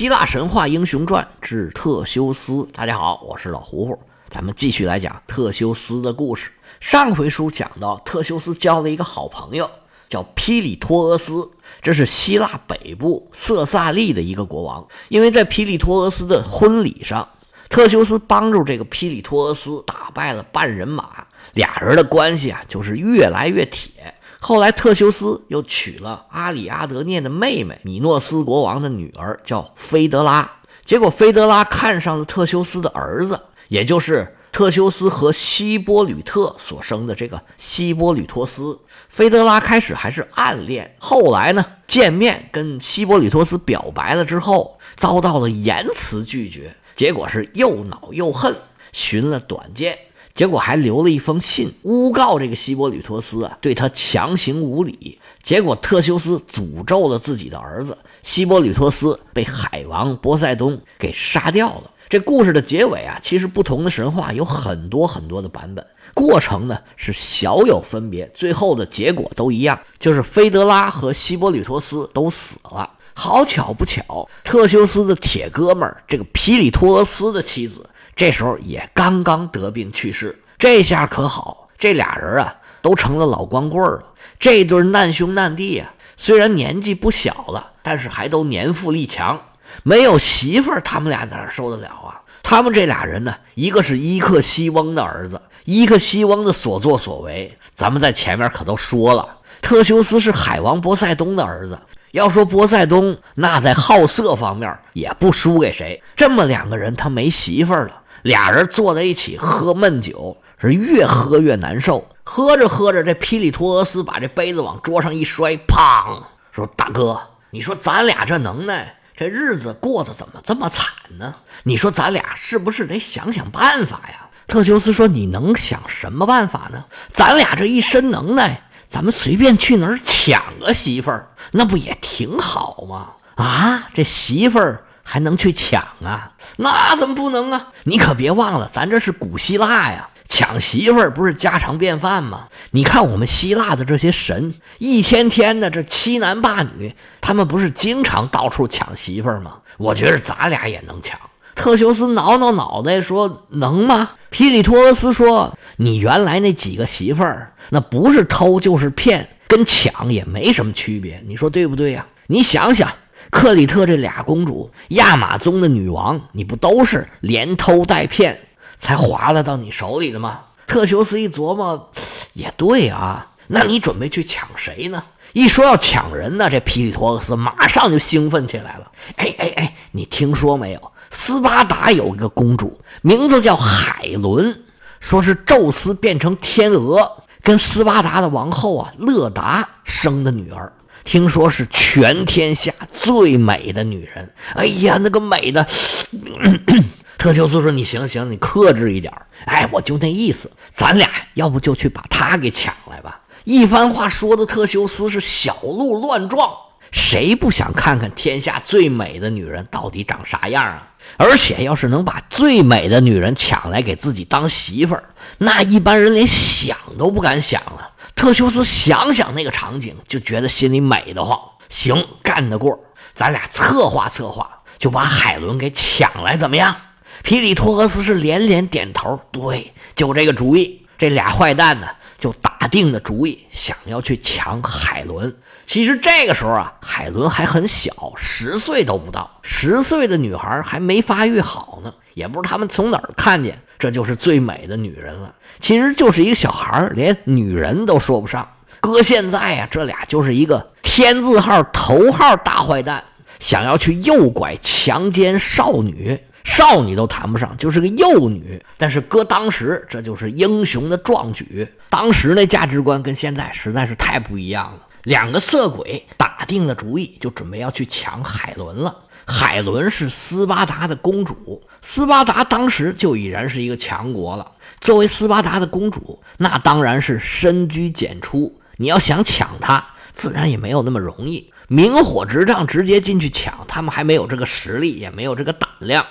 希腊神话英雄传之特修斯。大家好，我是老胡胡，咱们继续来讲特修斯的故事。上回书讲到，特修斯交了一个好朋友，叫皮里托俄斯，这是希腊北部色萨利的一个国王。因为在皮里托俄斯的婚礼上，特修斯帮助这个皮里托俄斯打败了半人马，俩人的关系啊就是越来越铁。后来，特修斯又娶了阿里阿德涅的妹妹米诺斯国王的女儿，叫菲德拉。结果，菲德拉看上了特修斯的儿子，也就是特修斯和希波吕特所生的这个希波吕托斯。菲德拉开始还是暗恋，后来呢，见面跟希波吕托斯表白了之后，遭到了严词拒绝，结果是又恼又恨，寻了短见。结果还留了一封信，诬告这个希波吕托斯啊，对他强行无礼。结果特修斯诅咒了自己的儿子，希波吕托斯被海王波塞冬给杀掉了。这故事的结尾啊，其实不同的神话有很多很多的版本，过程呢是小有分别，最后的结果都一样，就是菲德拉和希波吕托斯都死了。好巧不巧，特修斯的铁哥们儿这个皮里托斯的妻子。这时候也刚刚得病去世，这下可好，这俩人啊都成了老光棍了。这对难兄难弟啊，虽然年纪不小了，但是还都年富力强，没有媳妇儿，他们俩哪受得了啊？他们这俩人呢，一个是伊克西翁的儿子，伊克西翁的所作所为，咱们在前面可都说了。特修斯是海王波塞冬的儿子，要说波塞冬，那在好色方面也不输给谁。这么两个人，他没媳妇儿了。俩人坐在一起喝闷酒，是越喝越难受。喝着喝着，这皮里托俄斯把这杯子往桌上一摔，砰！说：“大哥，你说咱俩这能耐，这日子过得怎么这么惨呢？你说咱俩是不是得想想办法呀？”特修斯说：“你能想什么办法呢？咱俩这一身能耐，咱们随便去哪儿抢个媳妇儿，那不也挺好吗？啊，这媳妇儿。”还能去抢啊？那怎么不能啊？你可别忘了，咱这是古希腊呀，抢媳妇儿不是家常便饭吗？你看我们希腊的这些神，一天天的这欺男霸女，他们不是经常到处抢媳妇儿吗？我觉得咱俩也能抢。特修斯挠挠脑袋说：“能吗？”皮里托俄斯说：“你原来那几个媳妇儿，那不是偷就是骗，跟抢也没什么区别，你说对不对呀？你想想。”克里特这俩公主，亚马宗的女王，你不都是连偷带骗才划拉到你手里的吗？特修斯一琢磨，也对啊，那你准备去抢谁呢？一说要抢人呢，这皮里托克斯马上就兴奋起来了。哎哎哎，你听说没有？斯巴达有一个公主，名字叫海伦，说是宙斯变成天鹅，跟斯巴达的王后啊勒达生的女儿。听说是全天下最美的女人，哎呀，那个美的！特修斯说：“你行行，你克制一点哎，我就那意思，咱俩要不就去把她给抢来吧。”一番话说的特修斯是小鹿乱撞，谁不想看看天下最美的女人到底长啥样啊？而且要是能把最美的女人抢来给自己当媳妇儿，那一般人连想都不敢想了。特修斯想想那个场景，就觉得心里美得慌。行，干得过，咱俩策划策划，就把海伦给抢来，怎么样？皮里托俄斯是连连点头，对，就这个主意。这俩坏蛋呢，就打定了主意，想要去抢海伦。其实这个时候啊，海伦还很小，十岁都不到。十岁的女孩还没发育好呢，也不知道他们从哪儿看见，这就是最美的女人了。其实就是一个小孩连女人都说不上。搁现在呀，这俩就是一个天字号头号大坏蛋，想要去诱拐、强奸少女，少女都谈不上，就是个幼女。但是搁当时，这就是英雄的壮举。当时那价值观跟现在实在是太不一样了。两个色鬼打定了主意，就准备要去抢海伦了。海伦是斯巴达的公主，斯巴达当时就已然是一个强国了。作为斯巴达的公主，那当然是深居简出。你要想抢她，自然也没有那么容易。明火执仗，直接进去抢，他们还没有这个实力，也没有这个胆量。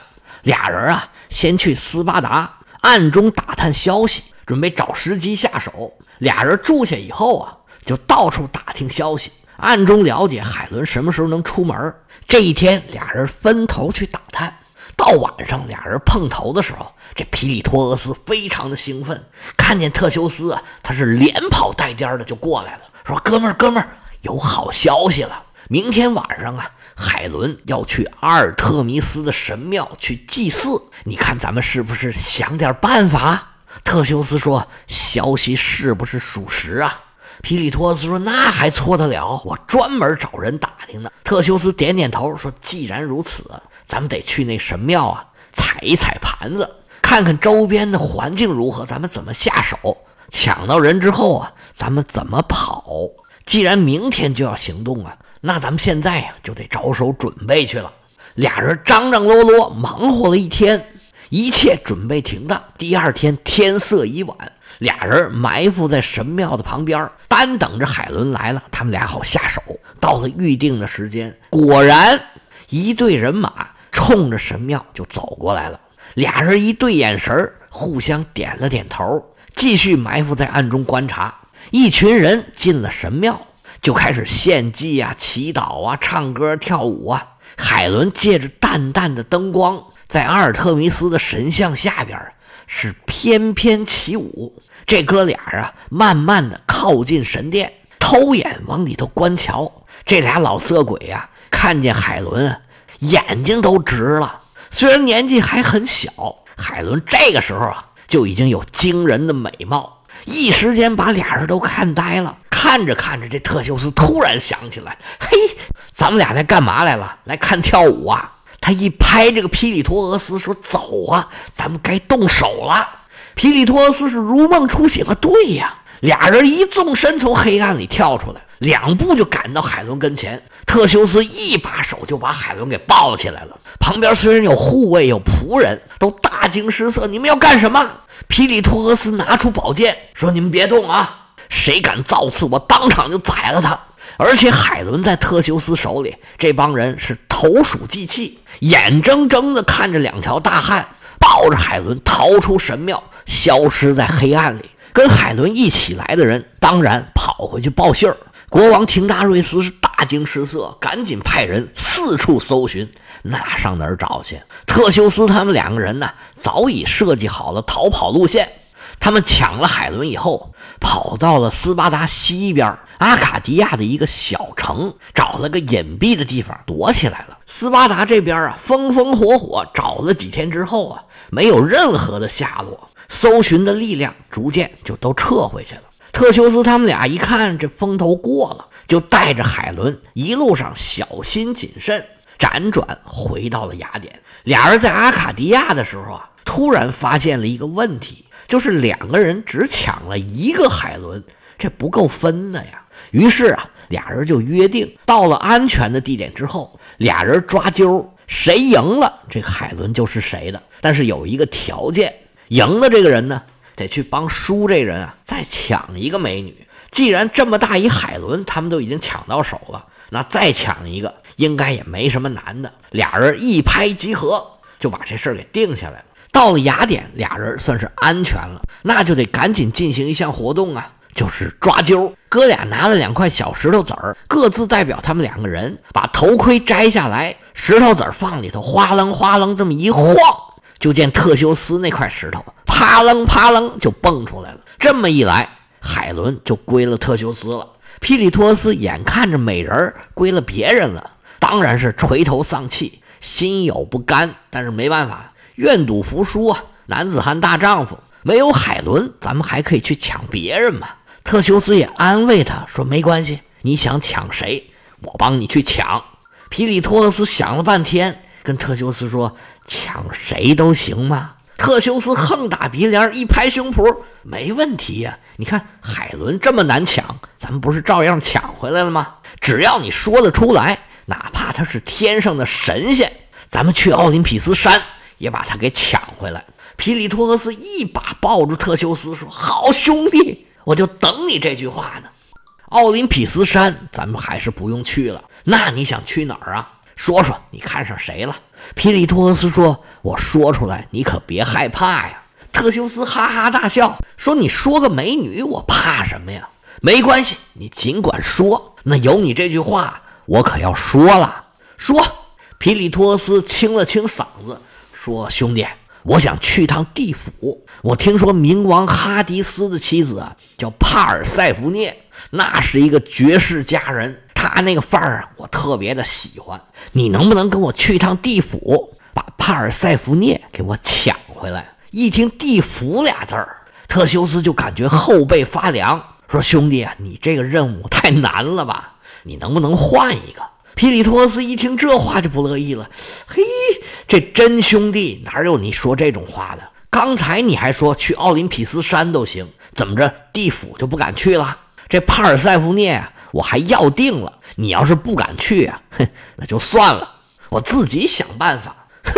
俩人啊，先去斯巴达暗中打探消息，准备找时机下手。俩人住下以后啊。就到处打听消息，暗中了解海伦什么时候能出门。这一天，俩人分头去打探。到晚上，俩人碰头的时候，这皮里托俄斯非常的兴奋，看见特修斯啊，他是连跑带颠的就过来了，说：“哥们儿，哥们儿，有好消息了！明天晚上啊，海伦要去阿尔特弥斯的神庙去祭祀，你看咱们是不是想点办法？”特修斯说：“消息是不是属实啊？”皮里托斯说：“那还错得了？我专门找人打听的。”特修斯点点头说：“既然如此。”咱们得去那神庙啊，踩一踩盘子，看看周边的环境如何，咱们怎么下手？抢到人之后啊，咱们怎么跑？既然明天就要行动啊，那咱们现在呀就得着手准备去了。俩人张张罗罗忙活了一天，一切准备停当。第二天天色已晚，俩人埋伏在神庙的旁边，单等着海伦来了，他们俩好下手。到了预定的时间，果然一队人马。冲着神庙就走过来了，俩人一对眼神互相点了点头，继续埋伏在暗中观察。一群人进了神庙，就开始献祭啊、祈祷啊、唱歌跳舞啊。海伦借着淡淡的灯光，在阿尔特弥斯的神像下边是翩翩起舞。这哥俩啊，慢慢的靠近神殿，偷眼往里头观瞧。这俩老色鬼呀，看见海伦。眼睛都直了，虽然年纪还很小，海伦这个时候啊就已经有惊人的美貌，一时间把俩人都看呆了。看着看着，这特修斯突然想起来：“嘿，咱们俩来干嘛来了？来看跳舞啊！”他一拍这个皮里托俄斯说：“走啊，咱们该动手了。”皮里托斯是如梦初醒啊，对呀，俩人一纵身从黑暗里跳出来，两步就赶到海伦跟前。特修斯一把手就把海伦给抱起来了。旁边虽然有护卫、有仆人，都大惊失色。你们要干什么？皮里托斯拿出宝剑说：“你们别动啊！谁敢造次，我当场就宰了他。”而且海伦在特修斯手里，这帮人是投鼠忌器，眼睁睁地看着两条大汉抱着海伦逃出神庙，消失在黑暗里。跟海伦一起来的人当然跑回去报信儿。国王廷达瑞斯是大惊失色，赶紧派人四处搜寻。那上哪儿找去？特修斯他们两个人呢，早已设计好了逃跑路线。他们抢了海伦以后，跑到了斯巴达西边阿卡迪亚的一个小城，找了个隐蔽的地方躲起来了。斯巴达这边啊，风风火火找了几天之后啊，没有任何的下落，搜寻的力量逐渐就都撤回去了。特修斯他们俩一看这风头过了，就带着海伦一路上小心谨慎，辗转回到了雅典。俩人在阿卡迪亚的时候啊，突然发现了一个问题，就是两个人只抢了一个海伦，这不够分的呀。于是啊，俩人就约定，到了安全的地点之后，俩人抓阄，谁赢了，这海伦就是谁的。但是有一个条件，赢的这个人呢。得去帮输这人啊，再抢一个美女。既然这么大一海伦，他们都已经抢到手了，那再抢一个应该也没什么难的。俩人一拍即合，就把这事儿给定下来了。到了雅典，俩人算是安全了，那就得赶紧进行一项活动啊，就是抓阄。哥俩拿了两块小石头子儿，各自代表他们两个人，把头盔摘下来，石头子儿放里头，哗楞哗楞这么一晃。就见特修斯那块石头啪楞啪楞就蹦出来了。这么一来，海伦就归了特修斯了。皮里托斯眼看着美人儿归了别人了，当然是垂头丧气，心有不甘。但是没办法，愿赌服输啊！男子汉大丈夫，没有海伦，咱们还可以去抢别人嘛。特修斯也安慰他说：“没关系，你想抢谁，我帮你去抢。”皮里托斯想了半天。跟特修斯说：“抢谁都行吗？”特修斯横打鼻梁，一拍胸脯：“没问题呀！你看海伦这么难抢，咱们不是照样抢回来了吗？只要你说得出来，哪怕他是天上的神仙，咱们去奥林匹斯山也把他给抢回来。”皮里托斯一把抱住特修斯，说：“好兄弟，我就等你这句话呢。奥林匹斯山咱们还是不用去了，那你想去哪儿啊？”说说你看上谁了？皮里托斯说：“我说出来，你可别害怕呀。”特修斯哈哈大笑说：“你说个美女，我怕什么呀？”没关系，你尽管说。那有你这句话，我可要说了。说，皮里托斯清了清嗓子，说：“兄弟，我想去趟地府。我听说冥王哈迪斯的妻子啊，叫帕尔塞福涅，那是一个绝世佳人。她那个范儿啊，我特别的喜欢。你能不能跟我去趟地府，把帕尔塞福涅给我抢回来？”一听“地府”俩字儿，特修斯就感觉后背发凉。说兄弟啊，你这个任务太难了吧？你能不能换一个？皮里托斯一听这话就不乐意了。嘿，这真兄弟哪有你说这种话的？刚才你还说去奥林匹斯山都行，怎么着地府就不敢去了？这帕尔塞福涅啊，我还要定了。你要是不敢去啊，哼，那就算了，我自己想办法。哼！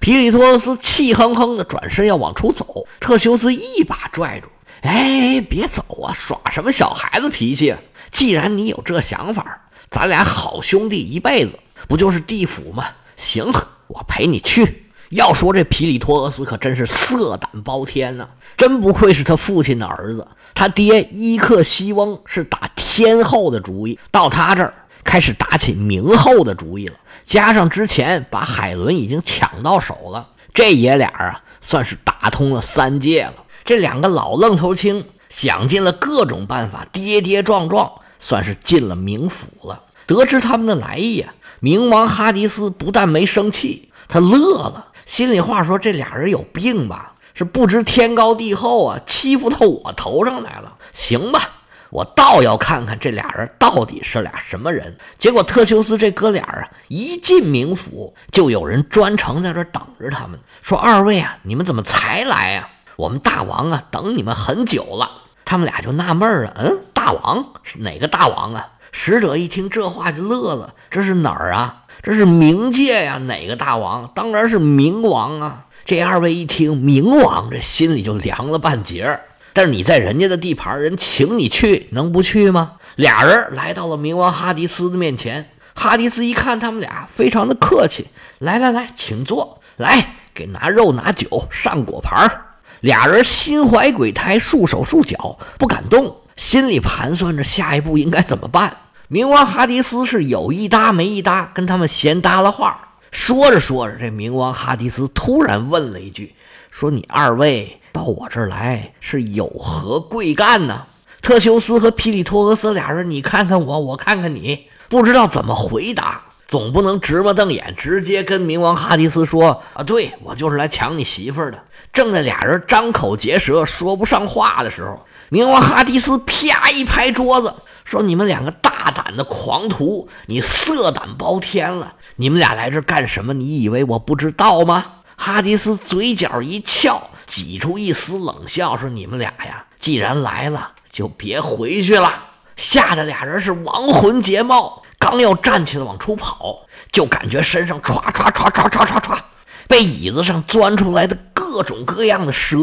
皮里托斯气哼哼的转身要往出走，特修斯一把拽住。哎，别走啊！耍什么小孩子脾气？既然你有这想法，咱俩好兄弟一辈子，不就是地府吗？行，我陪你去。要说这皮里托俄斯可真是色胆包天呐，真不愧是他父亲的儿子。他爹伊克西翁是打天后的主意，到他这儿开始打起明后的主意了。加上之前把海伦已经抢到手了，这爷俩啊，算是打通了三界了。这两个老愣头青想尽了各种办法，跌跌撞撞，算是进了冥府了。得知他们的来意啊，冥王哈迪斯不但没生气，他乐了，心里话说：这俩人有病吧？是不知天高地厚啊，欺负到我头上来了。行吧，我倒要看看这俩人到底是俩什么人。结果特修斯这哥俩啊，一进冥府，就有人专程在这等着他们，说：“二位啊，你们怎么才来呀？”我们大王啊，等你们很久了。他们俩就纳闷啊，嗯，大王是哪个大王啊？使者一听这话就乐了，这是哪儿啊？这是冥界呀，哪个大王？当然是冥王啊！这二位一听冥王，这心里就凉了半截儿。但是你在人家的地盘，人请你去，能不去吗？俩人来到了冥王哈迪斯的面前，哈迪斯一看他们俩，非常的客气，来来来，请坐，来给拿肉拿酒上果盘儿。俩人心怀鬼胎，束手束脚，不敢动，心里盘算着下一步应该怎么办。冥王哈迪斯是有一搭没一搭，跟他们闲搭了话。说着说着，这冥王哈迪斯突然问了一句：“说你二位到我这儿来是有何贵干呢？”特修斯和皮里托俄斯俩人，你看看我，我看看你，不知道怎么回答。总不能直目瞪眼，直接跟冥王哈迪斯说：“啊，对我就是来抢你媳妇儿的。”正在俩人张口结舌说不上话的时候，冥王哈迪斯啪一拍桌子，说：“你们两个大胆的狂徒，你色胆包天了！你们俩来这干什么？你以为我不知道吗？”哈迪斯嘴角一翘，挤出一丝冷笑，说：“你们俩呀，既然来了，就别回去了。”吓得俩人是亡魂皆冒。刚要站起来往出跑，就感觉身上唰唰唰唰唰唰唰，被椅子上钻出来的各种各样的蛇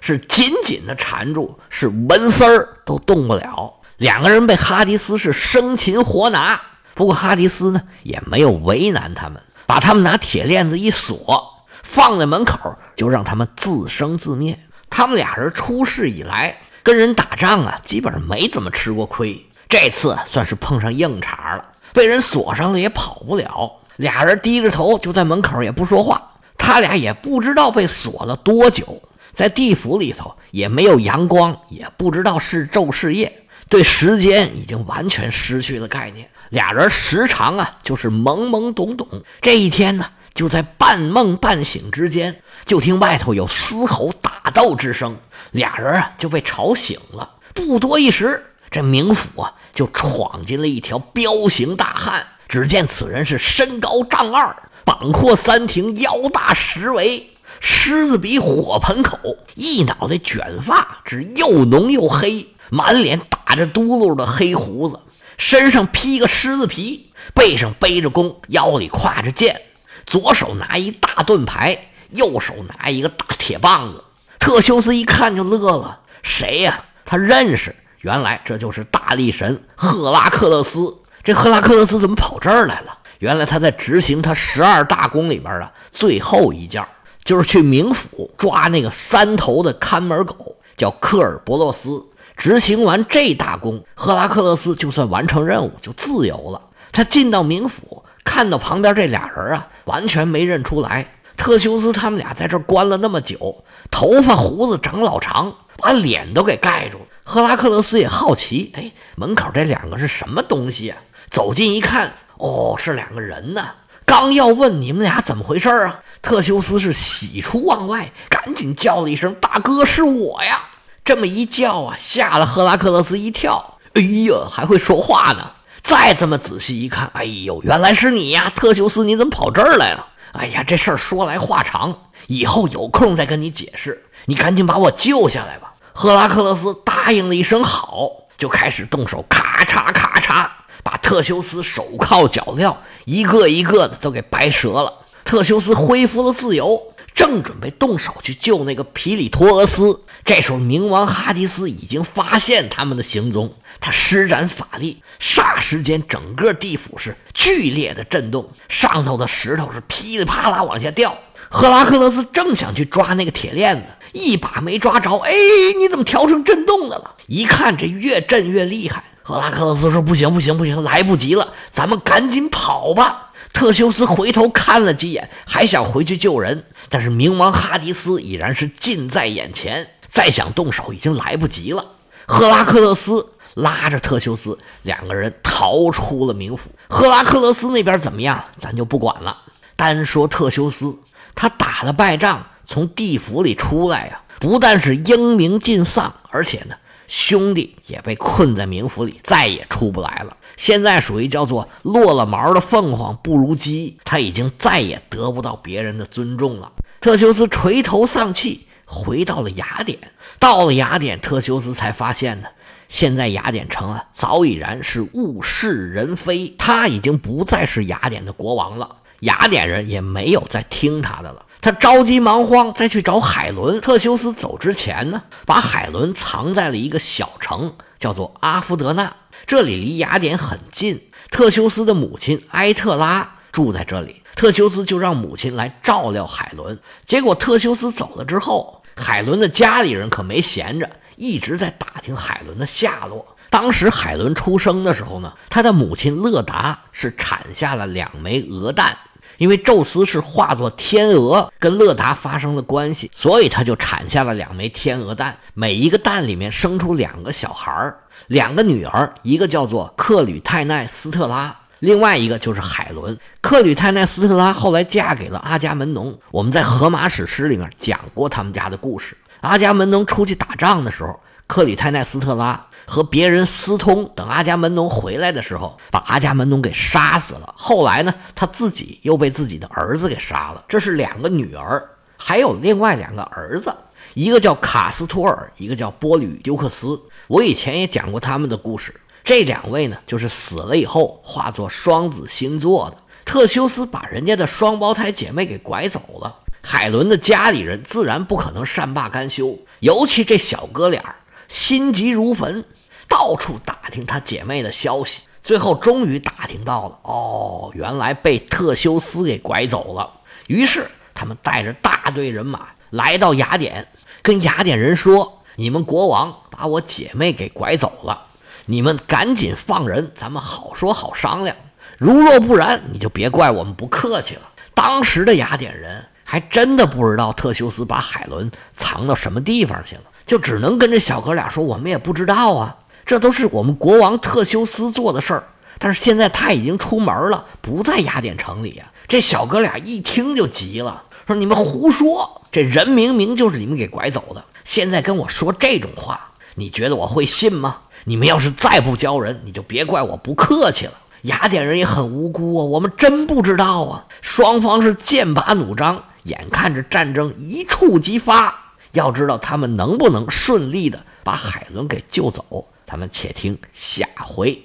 是紧紧的缠住，是纹丝儿都动不了。两个人被哈迪斯是生擒活拿，不过哈迪斯呢也没有为难他们，把他们拿铁链子一锁，放在门口，就让他们自生自灭。他们俩人出世以来跟人打仗啊，基本上没怎么吃过亏，这次算是碰上硬茬了。被人锁上了也跑不了，俩人低着头就在门口也不说话。他俩也不知道被锁了多久，在地府里头也没有阳光，也不知道是昼是夜，对时间已经完全失去了概念。俩人时常啊就是懵懵懂懂。这一天呢，就在半梦半醒之间，就听外头有嘶吼打斗之声，俩人啊就被吵醒了。不多一时。这冥府啊，就闯进了一条彪形大汉。只见此人是身高丈二，膀阔三庭，腰大十围，狮子鼻，火盆口，一脑袋卷发，只又浓又黑，满脸打着嘟噜的黑胡子，身上披个狮子皮，背上背着弓，腰里挎着剑，左手拿一大盾牌，右手拿一个大铁棒子。特修斯一看就乐了，谁呀？他认识。原来这就是大力神赫拉克勒斯。这赫拉克勒斯怎么跑这儿来了？原来他在执行他十二大功里边的最后一件，就是去冥府抓那个三头的看门狗，叫科尔伯洛斯。执行完这大功，赫拉克勒斯就算完成任务，就自由了。他进到冥府，看到旁边这俩人啊，完全没认出来。特修斯他们俩在这关了那么久，头发胡子长老长，把脸都给盖住了。赫拉克勒斯也好奇，哎，门口这两个是什么东西啊？走近一看，哦，是两个人呢。刚要问你们俩怎么回事啊，特修斯是喜出望外，赶紧叫了一声：“大哥，是我呀！”这么一叫啊，吓了赫拉克勒斯一跳。哎呀，还会说话呢！再这么仔细一看，哎呦，原来是你呀，特修斯，你怎么跑这儿来了？哎呀，这事儿说来话长，以后有空再跟你解释。你赶紧把我救下来吧。赫拉克勒斯答应了一声好，就开始动手，咔嚓咔嚓。把特修斯手铐脚镣一个一个的都给掰折了。特修斯恢复了自由，正准备动手去救那个皮里托俄斯，这时候冥王哈迪斯已经发现他们的行踪，他施展法力，霎时间整个地府是剧烈的震动，上头的石头是噼里啪啦往下掉。赫拉克勒斯正想去抓那个铁链子，一把没抓着。哎，你怎么调成震动的了？一看这越震越厉害。赫拉克勒斯说：“不行，不行，不行，来不及了，咱们赶紧跑吧！”特修斯回头看了几眼，还想回去救人，但是冥王哈迪斯已然是近在眼前，再想动手已经来不及了。赫拉克勒斯拉着特修斯，两个人逃出了冥府。赫拉克勒斯那边怎么样，咱就不管了。单说特修斯，他打了败仗，从地府里出来呀，不但是英名尽丧，而且呢。兄弟也被困在冥府里，再也出不来了。现在属于叫做落了毛的凤凰不如鸡，他已经再也得不到别人的尊重了。特修斯垂头丧气，回到了雅典。到了雅典，特修斯才发现呢，现在雅典城啊，早已然是物是人非，他已经不再是雅典的国王了。雅典人也没有再听他的了。他着急忙慌，再去找海伦。特修斯走之前呢，把海伦藏在了一个小城，叫做阿夫德纳。这里离雅典很近。特修斯的母亲埃特拉住在这里，特修斯就让母亲来照料海伦。结果特修斯走了之后，海伦的家里人可没闲着，一直在打听海伦的下落。当时海伦出生的时候呢，他的母亲勒达是产下了两枚鹅蛋。因为宙斯是化作天鹅跟勒达发生了关系，所以他就产下了两枚天鹅蛋，每一个蛋里面生出两个小孩儿，两个女儿，一个叫做克吕泰奈斯特拉，另外一个就是海伦。克吕泰奈斯特拉后来嫁给了阿伽门农，我们在荷马史诗里面讲过他们家的故事。阿伽门农出去打仗的时候。克里泰奈斯特拉和别人私通，等阿伽门农回来的时候，把阿伽门农给杀死了。后来呢，他自己又被自己的儿子给杀了。这是两个女儿，还有另外两个儿子，一个叫卡斯托尔，一个叫波吕丢克斯。我以前也讲过他们的故事。这两位呢，就是死了以后化作双子星座的。特修斯把人家的双胞胎姐妹给拐走了，海伦的家里人自然不可能善罢甘休，尤其这小哥俩。心急如焚，到处打听他姐妹的消息，最后终于打听到了。哦，原来被特修斯给拐走了。于是他们带着大队人马来到雅典，跟雅典人说：“你们国王把我姐妹给拐走了，你们赶紧放人，咱们好说好商量。如若不然，你就别怪我们不客气了。”当时的雅典人还真的不知道特修斯把海伦藏到什么地方去了。就只能跟这小哥俩说，我们也不知道啊，这都是我们国王特修斯做的事儿。但是现在他已经出门了，不在雅典城里呀。这小哥俩一听就急了，说：“你们胡说！这人明明就是你们给拐走的，现在跟我说这种话，你觉得我会信吗？你们要是再不交人，你就别怪我不客气了。”雅典人也很无辜啊，我们真不知道啊。双方是剑拔弩张，眼看着战争一触即发。要知道他们能不能顺利的把海伦给救走，咱们且听下回。